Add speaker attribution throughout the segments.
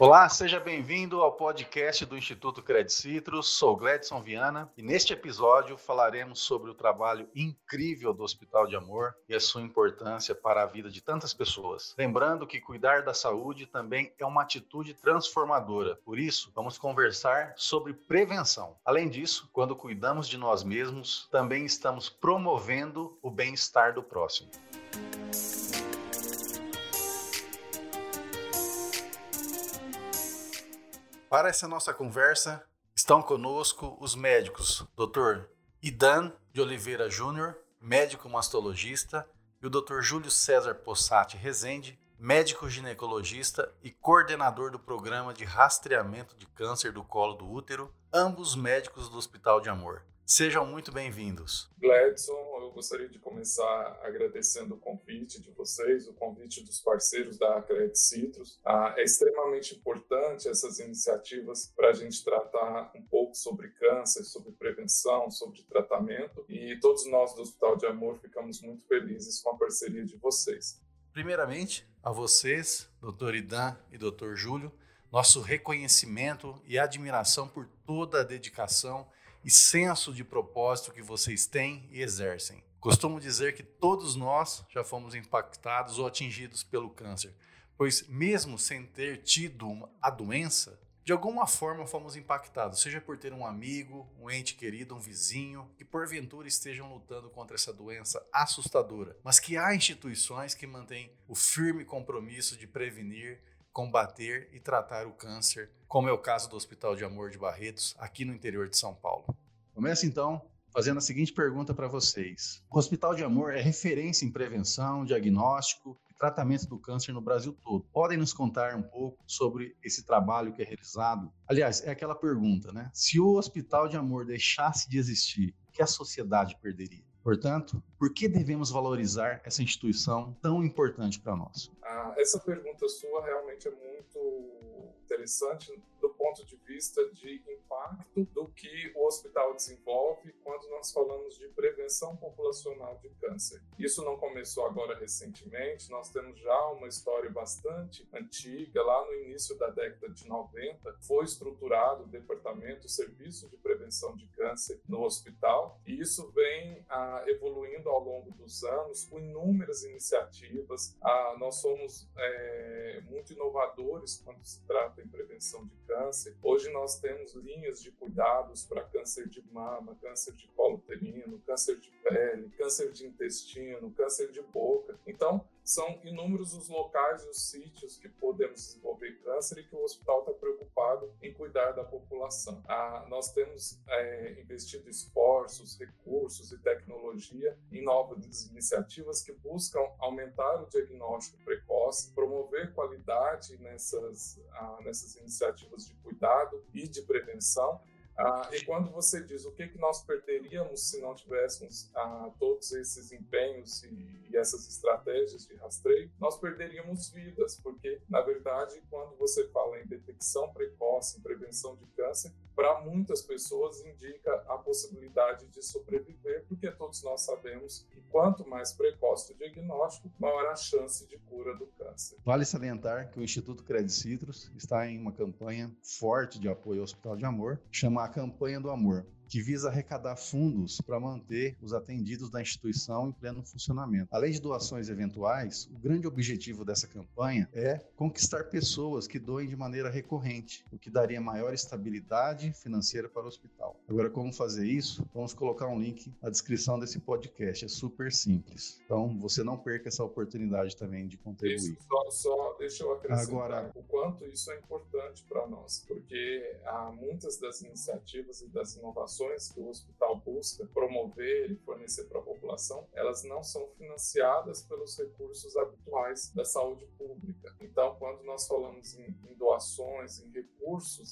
Speaker 1: Olá, seja bem-vindo ao podcast do Instituto Credit Citrus. Sou Gledson Viana e neste episódio falaremos sobre o trabalho incrível do Hospital de Amor e a sua importância para a vida de tantas pessoas. Lembrando que cuidar da saúde também é uma atitude transformadora. Por isso, vamos conversar sobre prevenção. Além disso, quando cuidamos de nós mesmos, também estamos promovendo o bem-estar do próximo. Para essa nossa conversa, estão conosco os médicos Dr. Idan de Oliveira Júnior, médico mastologista, e o Dr. Júlio César Possati Rezende, médico ginecologista e coordenador do programa de rastreamento de câncer do colo do útero, ambos médicos do Hospital de Amor. Sejam muito bem-vindos.
Speaker 2: Gladson, gostaria de começar agradecendo o convite de vocês, o convite dos parceiros da Credit Citrus. Ah, é extremamente importante essas iniciativas para a gente tratar um pouco sobre câncer, sobre prevenção, sobre tratamento e todos nós do Hospital de Amor ficamos muito felizes com a parceria de vocês.
Speaker 1: Primeiramente, a vocês, Dr. Idan e Dr. Júlio, nosso reconhecimento e admiração por toda a dedicação e senso de propósito que vocês têm e exercem. Costumo dizer que todos nós já fomos impactados ou atingidos pelo câncer, pois, mesmo sem ter tido a doença, de alguma forma fomos impactados, seja por ter um amigo, um ente querido, um vizinho, que porventura estejam lutando contra essa doença assustadora, mas que há instituições que mantêm o firme compromisso de prevenir combater e tratar o câncer, como é o caso do Hospital de Amor de Barretos, aqui no interior de São Paulo. Começa então fazendo a seguinte pergunta para vocês: O Hospital de Amor é referência em prevenção, diagnóstico e tratamento do câncer no Brasil todo. Podem nos contar um pouco sobre esse trabalho que é realizado? Aliás, é aquela pergunta, né? Se o Hospital de Amor deixasse de existir, o que a sociedade perderia? Portanto, por que devemos valorizar essa instituição tão importante para nós?
Speaker 2: Ah, essa pergunta sua realmente é muito interessante do ponto de vista de impacto do que o hospital desenvolve quando nós falamos de prevenção populacional de câncer. Isso não começou agora recentemente, nós temos já uma história bastante antiga, lá no início da década de 90, foi estruturado o departamento, o serviço de prevenção de câncer no hospital, e isso vem ah, evoluindo ao longo dos anos com inúmeras iniciativas. Ah, nós somos é, muito inovadores quando se trata em prevenção de câncer. Hoje nós temos linhas de cuidados para câncer de mama, câncer de colo uterino, câncer de pele, câncer de intestino, câncer de boca. Então, são inúmeros os locais e os sítios que podemos desenvolver câncer e que o hospital está preocupado em cuidar da população. Ah, nós temos é, investido esforços, recursos e tecnologia em novas iniciativas que buscam aumentar o diagnóstico precoce, promover qualidade nessas, ah, nessas iniciativas de cuidado e de prevenção ah, e quando você diz o que, que nós perderíamos se não tivéssemos ah, todos esses empenhos e, e, essas estratégias de rastreio, nós perderíamos vidas, porque, na verdade, quando você fala em detecção precoce, em prevenção de câncer, para muitas pessoas indica a possibilidade de sobreviver, porque todos nós sabemos que quanto mais precoce o diagnóstico, maior a chance de cura do câncer.
Speaker 1: Vale salientar que o Instituto Credit Citrus está em uma campanha forte de apoio ao Hospital de Amor, chama a Campanha do Amor que visa arrecadar fundos para manter os atendidos da instituição em pleno funcionamento. Além de doações eventuais, o grande objetivo dessa campanha é conquistar pessoas que doem de maneira recorrente, o que daria maior estabilidade financeira para o hospital. Agora, como fazer isso? Vamos colocar um link na descrição desse podcast. É super simples. Então, você não perca essa oportunidade também de contribuir. Isso,
Speaker 2: só, só deixa eu acrescentar Agora, o quanto isso é importante para nós, porque há muitas das iniciativas e das inovações ações que o hospital busca promover e fornecer para a população, elas não são financiadas pelos recursos habituais da saúde pública. Então, quando nós falamos em, em doações, em recursos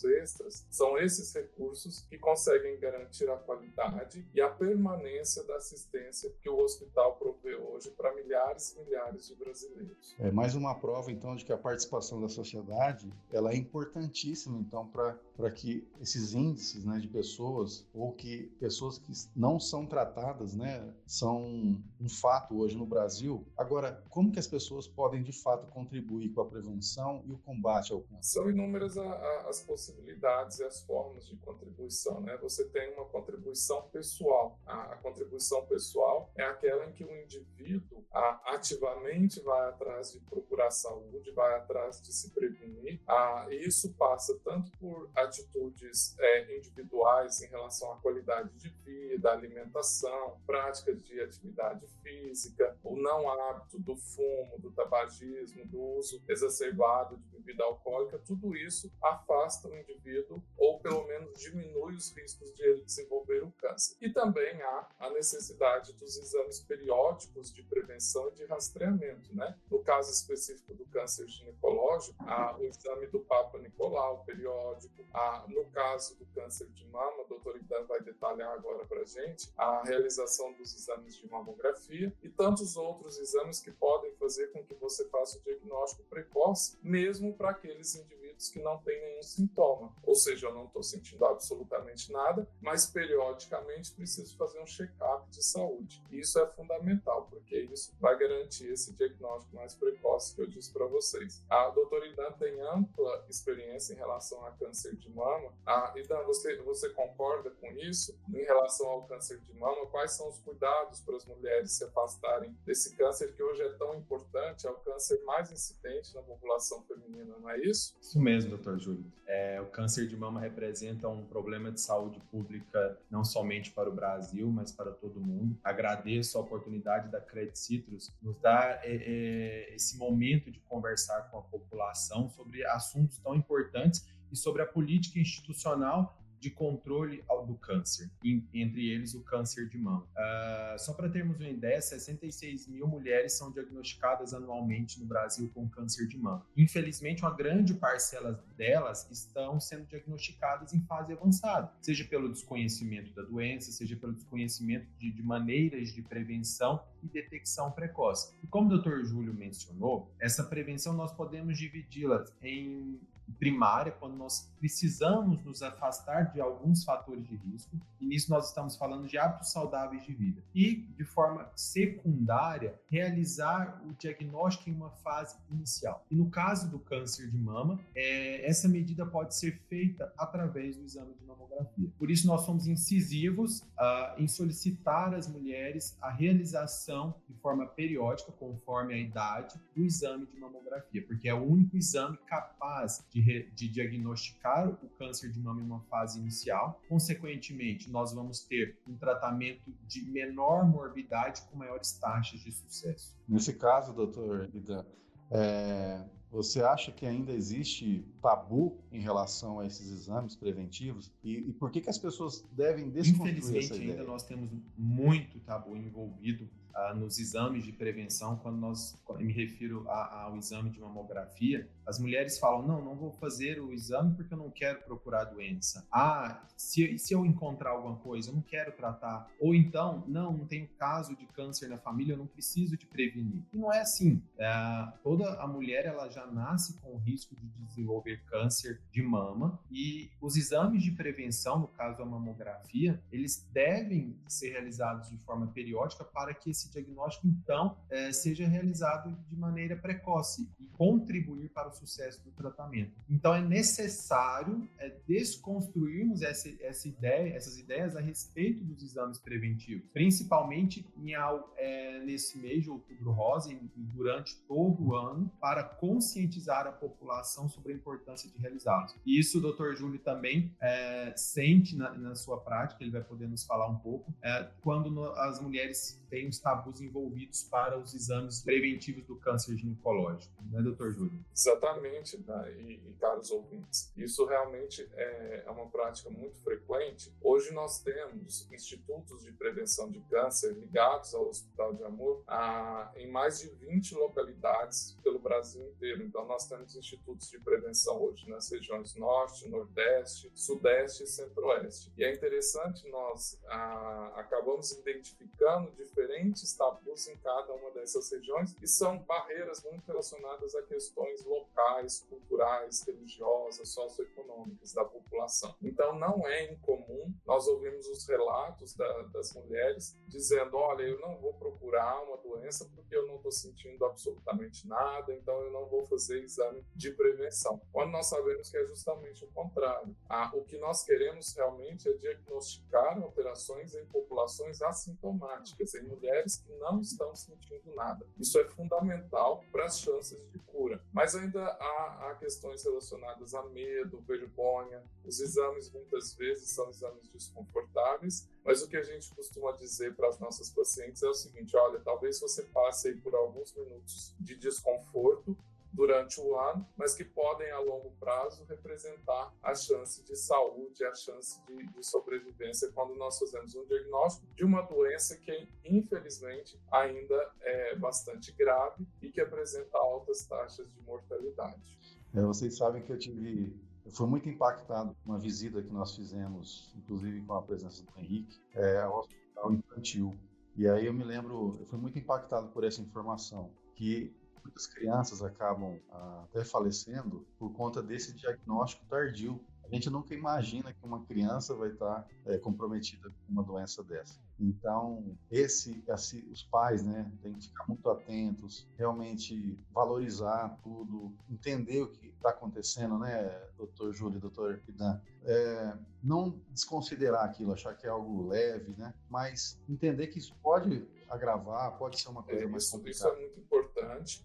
Speaker 2: extras, são esses recursos que conseguem garantir a qualidade e a permanência da assistência que o hospital provê hoje para milhares e milhares de brasileiros.
Speaker 1: É mais uma prova, então, de que a participação da sociedade ela é importantíssima, então, para que esses índices né, de pessoas ou que pessoas que não são tratadas, né, são um fato hoje no Brasil. Agora, como que as pessoas podem de fato contribuir contribuir com a prevenção e o combate ao câncer?
Speaker 2: São inúmeras a, a, as possibilidades e as formas de contribuição. Né? Você tem uma contribuição pessoal. A, a contribuição pessoal é aquela em que o indivíduo ativamente vai atrás de procurar saúde, vai atrás de se prevenir. Ah, isso passa tanto por atitudes é, individuais em relação à qualidade de vida, alimentação, práticas de atividade física, o não hábito do fumo, do tabagismo, do uso exacerbado de bebida alcoólica, tudo isso afasta o indivíduo ou pelo menos diminui os riscos de ele desenvolver o câncer. E também há a necessidade dos exames periódicos de prevenção e de rastreamento, né? No caso específico do câncer ginecológico, há o exame do Papa Nicolau periódico, há, no caso do câncer de mama, o doutor Idan vai detalhar agora para gente, a realização dos exames de mamografia e tantos outros exames que podem fazer com que você faça o diagnóstico precoce, mesmo para aqueles indivíduos que não têm nenhum sintoma. Ou seja, eu não estou sentindo absolutamente nada, mas periodicamente preciso fazer um check-up de saúde. E isso é fundamental, porque isso vai garantir esse diagnóstico mais precoce que eu disse para vocês. A doutora Idan tem ampla experiência em relação a câncer de mama. Ah, Idan, você, você concorda com isso? Em relação ao câncer de mama, quais são os cuidados para as mulheres se afastarem desse câncer que hoje é tão importante, é o câncer mais incidente na população feminina, não é isso?
Speaker 3: Isso mesmo, doutor Júlio. É, o câncer de mama representa um problema de saúde pública não somente para o Brasil, mas para todo mundo. Agradeço a oportunidade da Credit Citrus nos dar é, é, esse momento de conversar com a população sobre assuntos tão importantes e sobre a política institucional de controle do câncer, entre eles o câncer de mama. Uh, só para termos uma ideia, 66 mil mulheres são diagnosticadas anualmente no Brasil com câncer de mama. Infelizmente, uma grande parcela delas estão sendo diagnosticadas em fase avançada, seja pelo desconhecimento da doença, seja pelo desconhecimento de, de maneiras de prevenção e detecção precoce. E como o Dr. Júlio mencionou, essa prevenção nós podemos dividi-la em primária, quando nós precisamos nos afastar de alguns fatores de risco, e nisso nós estamos falando de hábitos saudáveis de vida. E, de forma secundária, realizar o diagnóstico em uma fase inicial. E no caso do câncer de mama, é, essa medida pode ser feita através do exame de mamografia. Por isso, nós somos incisivos uh, em solicitar às mulheres a realização de forma periódica, conforme a idade, do exame de mamografia, porque é o único exame capaz de de, de diagnosticar o câncer de mama em uma fase inicial. Consequentemente, nós vamos ter um tratamento de menor morbidade com maiores taxas de sucesso.
Speaker 1: Nesse caso, doutor Idan, é, você acha que ainda existe tabu em relação a esses exames preventivos? E, e por que, que as pessoas devem desconstruir
Speaker 3: Infelizmente, essa ideia? ainda nós temos muito tabu envolvido nos exames de prevenção, quando nós quando me refiro a, ao exame de mamografia, as mulheres falam: não, não vou fazer o exame porque eu não quero procurar doença. Ah, se, se eu encontrar alguma coisa, eu não quero tratar. Ou então, não, não tenho caso de câncer na família, eu não preciso de prevenir. E não é assim. É, toda a mulher ela já nasce com o risco de desenvolver câncer de mama e os exames de prevenção, no caso a mamografia, eles devem ser realizados de forma periódica para que esse esse diagnóstico, então, é, seja realizado de maneira precoce e contribuir para o sucesso do tratamento. Então, é necessário é, desconstruirmos essa, essa ideia, essas ideias a respeito dos exames preventivos, principalmente em, é, nesse mês de outubro rosa e, durante todo o ano, para conscientizar a população sobre a importância de realizá-los. E isso o Dr. Júlio também é, sente na, na, sua prática, ele vai poder nos falar um pouco, é, quando no, as mulheres têm os tabus envolvidos para os exames preventivos do câncer ginecológico, né, doutor Júlio?
Speaker 2: Exatamente, né? e, e, caros ouvintes, isso realmente é, é uma prática muito frequente. Hoje nós temos institutos de prevenção de câncer ligados ao Hospital de Amor a, em mais de 20 localidades pelo Brasil inteiro. Então nós temos institutos de prevenção hoje nas regiões Norte, Nordeste, Sudeste e Centro-Oeste. E é interessante, nós a, acabamos identificando diferentes tabus em cada uma dessas regiões e são barreiras muito relacionadas a questões locais, culturais, religiosas, socioeconômicas da população. Então, não é incomum nós ouvimos os relatos da, das mulheres dizendo: olha, eu não vou procurar uma doença porque eu não estou sentindo absolutamente nada, então eu não vou fazer exame de prevenção. Quando nós sabemos que é justamente o contrário. Ah, o que nós queremos realmente é diagnosticar alterações em populações assintomáticas, em mulheres que não estão sentindo nada. Isso é fundamental para as chances de cura. Mas ainda há, há questões relacionadas a medo, vergonha. Os exames muitas vezes são exames desconfortáveis, mas o que a gente costuma dizer para as nossas pacientes é o seguinte: olha, talvez você passe por alguns minutos de desconforto durante o ano, mas que podem a longo prazo representar a chance de saúde, a chance de, de, sobrevivência quando nós fazemos um diagnóstico de uma doença que infelizmente ainda é bastante grave e que apresenta altas taxas de mortalidade.
Speaker 1: É, vocês sabem que eu tive fui muito impactado com uma visita que nós fizemos, inclusive com a presença do Henrique, é, ao hospital infantil. E aí eu me lembro, eu fui muito impactado por essa informação, que muitas crianças acabam ah, até falecendo por conta desse diagnóstico tardio a gente nunca imagina que uma criança vai estar é, comprometida com uma doença dessa. Então, esse, assim, os pais, né, têm que ficar muito atentos, realmente valorizar tudo, entender o que está acontecendo, né, doutor Júlio, doutor Pidan, é, não desconsiderar aquilo, achar que é algo leve, né, mas entender que isso pode agravar, pode ser uma coisa é, mais
Speaker 2: isso,
Speaker 1: complicada.
Speaker 2: Isso é muito importante.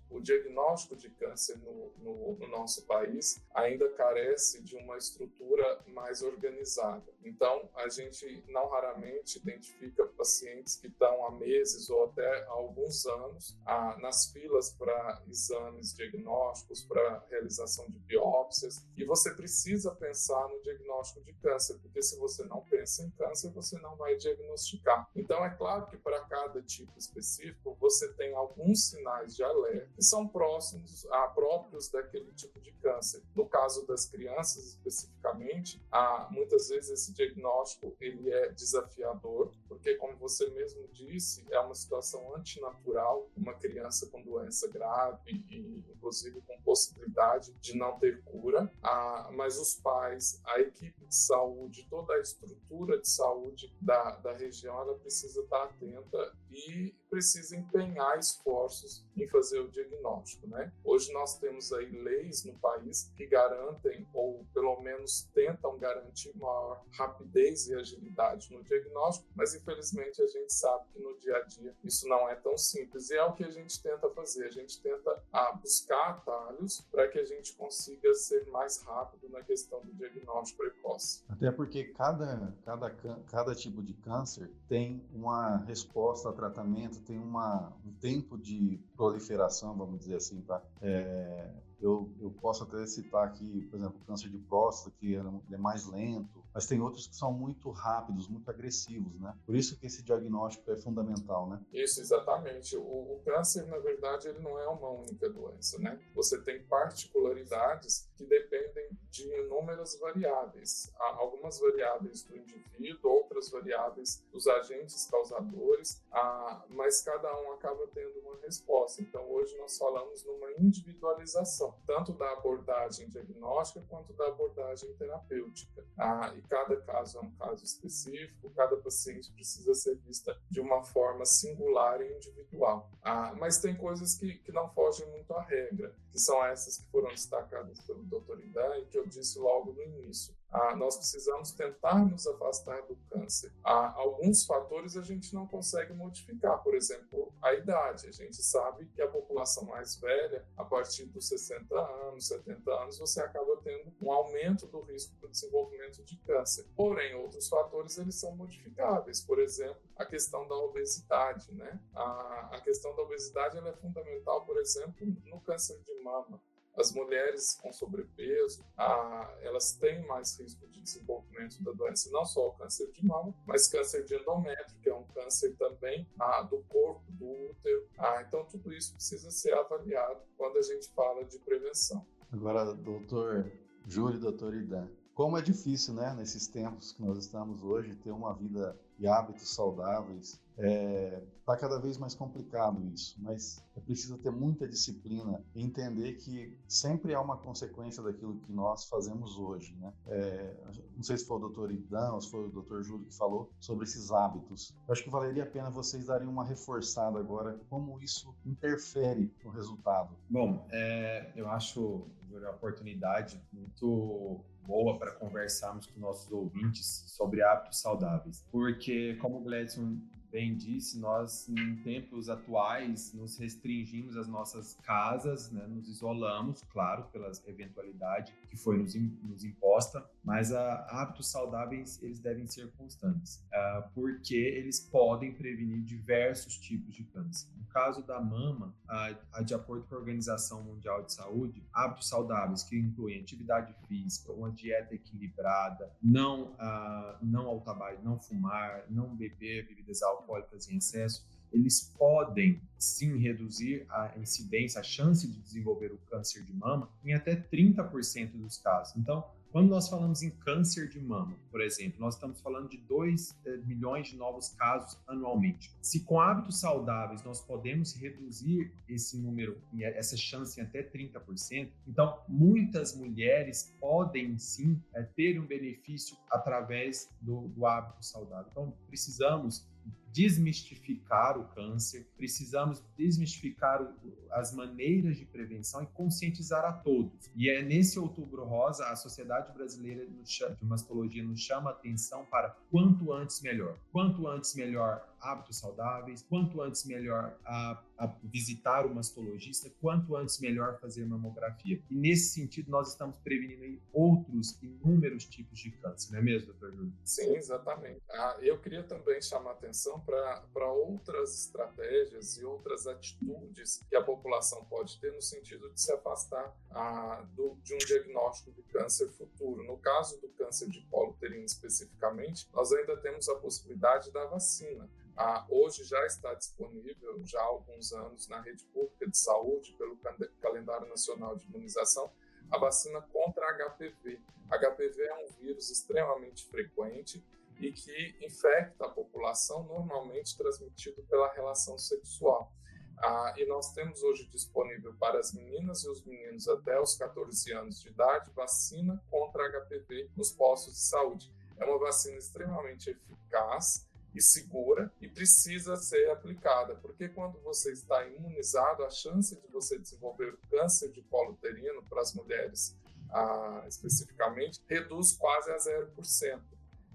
Speaker 2: O diagnóstico de câncer no, no, no, nosso país ainda carece de uma estrutura mais organizada. Então, a gente não raramente identifica pacientes que estão há meses ou até há alguns anos ah, nas filas para exames diagnósticos, para realização de biópsias, e você precisa pensar no diagnóstico de câncer, porque se você não pensa em câncer, você não vai diagnosticar. Então, é claro que para cada tipo específico, você tem alguns sinais de alerta que são próximos a próprios daquele tipo de câncer. No caso das crianças especificamente, há, muitas vezes esse diagnóstico ele é desafiador, porque como você mesmo disse, é uma situação antinatural, uma criança com doença grave e inclusive com possibilidade de não ter cura, ah, mas os pais, a equipe de saúde, toda a estrutura de saúde da, da região, ela precisa estar atenta e precisa empenhar esforços em fazer o diagnóstico, né? Hoje nós temos aí leis no país que garantem ou pelo menos tentam garantir maior rapidez e agilidade no diagnóstico, mas infelizmente a gente sabe que no dia a dia isso não é tão simples e é o que a gente tenta fazer. A gente tenta ah, buscar atalhos para que a gente consiga ser mais rápido na questão do diagnóstico precoce.
Speaker 1: Até porque cada cada cada tipo de câncer tem uma resposta a tratamento, tem uma, um tempo de proliferação, vamos dizer assim, tá? É, eu, eu posso até citar aqui, por exemplo, o câncer de próstata, que é, é mais lento, mas tem outros que são muito rápidos, muito agressivos, né? Por isso que esse diagnóstico é fundamental, né?
Speaker 2: Isso, exatamente. O, o câncer, na verdade, ele não é uma única doença, né? Você tem particularidades que dependem de inúmeras variáveis. Há algumas variáveis do indivíduo, outras variáveis dos agentes causadores, mas cada um acaba tendo uma resposta. Então, hoje nós falamos numa individualização, tanto da abordagem diagnóstica quanto da abordagem terapêutica. Ah, e cada caso é um caso específico, cada paciente precisa ser vista de uma forma singular e individual. Ah, mas tem coisas que, que não fogem muito à regra, que são essas que foram destacadas pelo Dr. Idan e que eu disse logo no início. Ah, nós precisamos tentar nos afastar do câncer. Ah, alguns fatores a gente não consegue modificar, por exemplo, a idade. A gente sabe que a população mais velha, a partir dos 60 anos, 70 anos, você acaba tendo um aumento do risco do desenvolvimento de câncer. Porém, outros fatores eles são modificáveis. Por exemplo, a questão da obesidade, né? A, a questão da obesidade é fundamental, por exemplo, no câncer de mama. As mulheres com sobrepeso, ah, elas têm mais risco de desenvolvimento da doença, não só o câncer de mama, mas câncer de endométrio, que é um câncer também ah, do corpo, do útero. Ah, então, tudo isso precisa ser avaliado quando a gente fala de prevenção.
Speaker 1: Agora, doutor Júlio, doutor Idan, como é difícil, né, nesses tempos que nós estamos hoje, ter uma vida e hábitos saudáveis. É, Está cada vez mais complicado isso, mas é preciso ter muita disciplina e entender que sempre há uma consequência daquilo que nós fazemos hoje. Né? É, não sei se foi o doutor Idan ou se foi o doutor Júlio que falou sobre esses hábitos. Eu acho que valeria a pena vocês darem uma reforçada agora como isso interfere no resultado.
Speaker 3: Bom, é, eu acho a oportunidade muito boa para conversarmos com nossos ouvintes sobre hábitos saudáveis, porque como o Gledson bem disse, nós em tempos atuais nos restringimos às nossas casas, né, nos isolamos, claro, pelas eventualidade que foi nos, nos imposta, mas a, hábitos saudáveis eles devem ser constantes, uh, porque eles podem prevenir diversos tipos de câncer. No caso da mama, uh, de acordo com a Organização Mundial de Saúde, hábitos saudáveis que incluem atividade física, uma dieta equilibrada, não uh, não ao tabaco, não fumar, não beber bebidas alcoólicas em excesso, eles podem sim reduzir a incidência, a chance de desenvolver o câncer de mama em até 30% dos casos. Então, quando nós falamos em câncer de mama, por exemplo, nós estamos falando de 2 eh, milhões de novos casos anualmente. Se com hábitos saudáveis nós podemos reduzir esse número, essa chance em até 30%, então muitas mulheres podem sim é, ter um benefício através do, do hábito saudável. Então precisamos desmistificar o câncer, precisamos desmistificar as maneiras de prevenção e conscientizar a todos. E é nesse Outubro Rosa, a Sociedade Brasileira de Mastologia nos chama a atenção para quanto antes melhor. Quanto antes melhor hábitos saudáveis, quanto antes melhor a, a visitar o mastologista, quanto antes melhor fazer mamografia. E nesse sentido, nós estamos prevenindo outros inúmeros tipos de câncer, não é mesmo, doutor Júlio?
Speaker 2: Sim, exatamente. Ah, eu queria também chamar atenção para outras estratégias e outras atitudes que a população pode ter no sentido de se afastar ah, do, de um diagnóstico câncer futuro. No caso do câncer de colo uterino especificamente, nós ainda temos a possibilidade da vacina. Ah, hoje já está disponível, já há alguns anos, na rede pública de saúde, pelo Calendário Nacional de Imunização, a vacina contra HPV. HPV é um vírus extremamente frequente e que infecta a população, normalmente transmitido pela relação sexual. Ah, e nós temos hoje disponível para as meninas e os meninos até os 14 anos de idade vacina contra HPV nos postos de saúde. É uma vacina extremamente eficaz e segura e precisa ser aplicada, porque quando você está imunizado, a chance de você desenvolver câncer de colo uterino para as mulheres ah, especificamente reduz quase a 0%.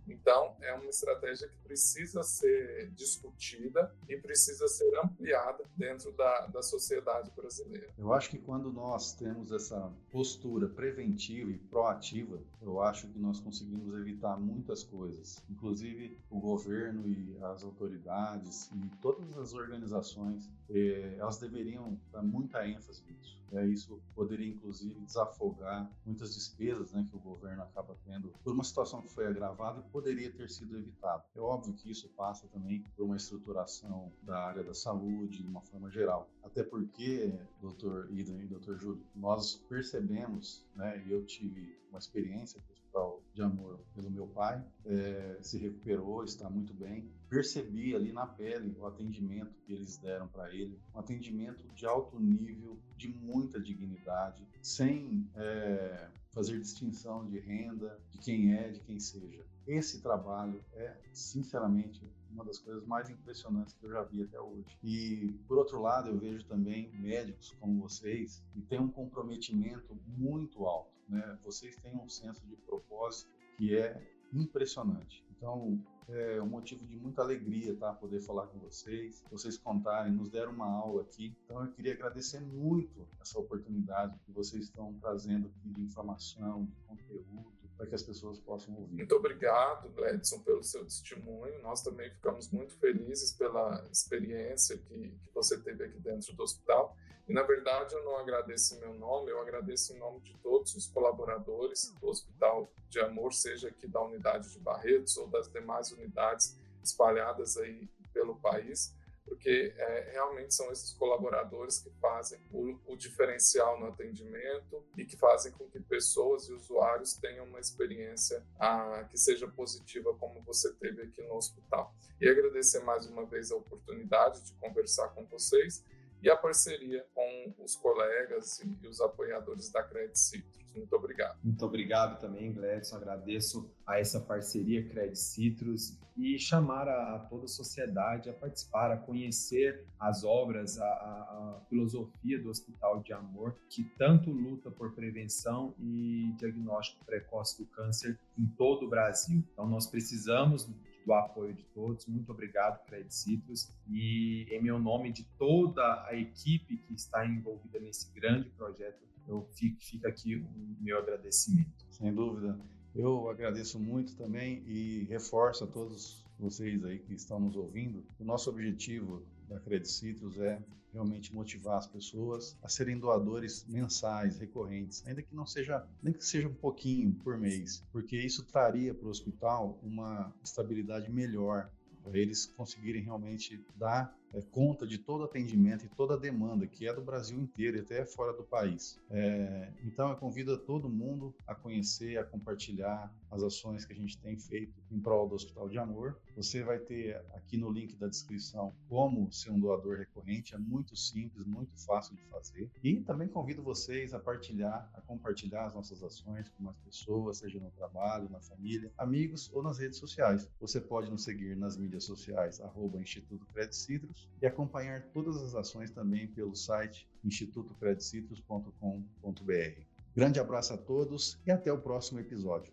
Speaker 2: Então, é uma estratégia que precisa ser discutida e precisa ser ampliada dentro da, da sociedade brasileira.
Speaker 1: Eu acho que quando nós temos essa postura preventiva e proativa, eu acho que nós conseguimos evitar muitas coisas. Inclusive, o governo e as autoridades e todas as organizações, eh, elas deveriam dar muita ênfase nisso. É, isso poderia, inclusive, desafogar muitas despesas né, que o governo acaba tendo por uma situação que foi agravada e poderia ter sido evitado. É óbvio que isso passa também por uma estruturação da área da saúde, de uma forma geral. Até porque, doutor Idan e doutor Júlio, nós percebemos, né, e eu tive uma experiência pessoal de amor pelo meu pai, é, se recuperou, está muito bem. Percebi ali na pele o atendimento que eles deram para ele, um atendimento de alto nível, de muita dignidade, sem é, fazer distinção de renda, de quem é, de quem seja. Esse trabalho é, sinceramente, uma das coisas mais impressionantes que eu já vi até hoje. E, por outro lado, eu vejo também médicos como vocês que têm um comprometimento muito alto. Né? Vocês têm um senso de propósito que é impressionante. Então, é um motivo de muita alegria, tá? Poder falar com vocês, vocês contarem, nos deram uma aula aqui. Então, eu queria agradecer muito essa oportunidade que vocês estão trazendo aqui de informação, de conteúdo, para que as pessoas possam ouvir.
Speaker 2: Muito obrigado, Gledson, pelo seu testemunho. Nós também ficamos muito felizes pela experiência que, que você teve aqui dentro do hospital. E, na verdade, eu não agradeço em meu nome, eu agradeço em nome de todos os colaboradores do Hospital de Amor, seja aqui da unidade de Barretos ou das demais unidades espalhadas aí pelo país, porque é, realmente são esses colaboradores que fazem o, o, diferencial no atendimento e que fazem com que pessoas e usuários tenham uma experiência a, que seja positiva, como você teve aqui no hospital. E agradecer mais uma vez a oportunidade de conversar com vocês e a parceria com os colegas e os apoiadores da Credit Citrus. Muito obrigado.
Speaker 3: Muito obrigado também, Gledson. Agradeço a essa parceria Credit Citrus e chamar a, a, toda a sociedade a participar, a conhecer as obras, a, a, filosofia do Hospital de Amor, que tanto luta por prevenção e diagnóstico precoce do câncer em todo o Brasil. Então, nós precisamos do apoio de todos. Muito obrigado, Credit Citrus. E em meu nome de toda a equipe que está envolvida nesse grande projeto, eu fico, fica aqui o meu agradecimento.
Speaker 1: Sem dúvida. Eu agradeço muito também e reforço a todos vocês aí que estão nos ouvindo. O nosso objetivo da Credit Citrus é realmente motivar as pessoas a serem doadores mensais, recorrentes, ainda que não seja, nem que seja um pouquinho por mês, porque isso traria para o hospital uma estabilidade melhor, para eles conseguirem realmente dar é, conta de todo atendimento e toda demanda, que é do Brasil inteiro e até fora do país. É, então, eu convido a todo mundo a conhecer, a compartilhar as ações que a gente tem feito em prol do Hospital de Amor. Você vai ter aqui no link da descrição como ser um doador recorrente, é muito simples, muito fácil de fazer. E também convido vocês a partilhar, a compartilhar as nossas ações com mais pessoas, seja no trabalho, na família, amigos ou nas redes sociais. Você pode nos seguir nas mídias sociais, arroba Instituto Credit Citrus, e acompanhar todas as ações também pelo site institutocredicitrus.com.br. Grande abraço a todos e até o próximo episódio.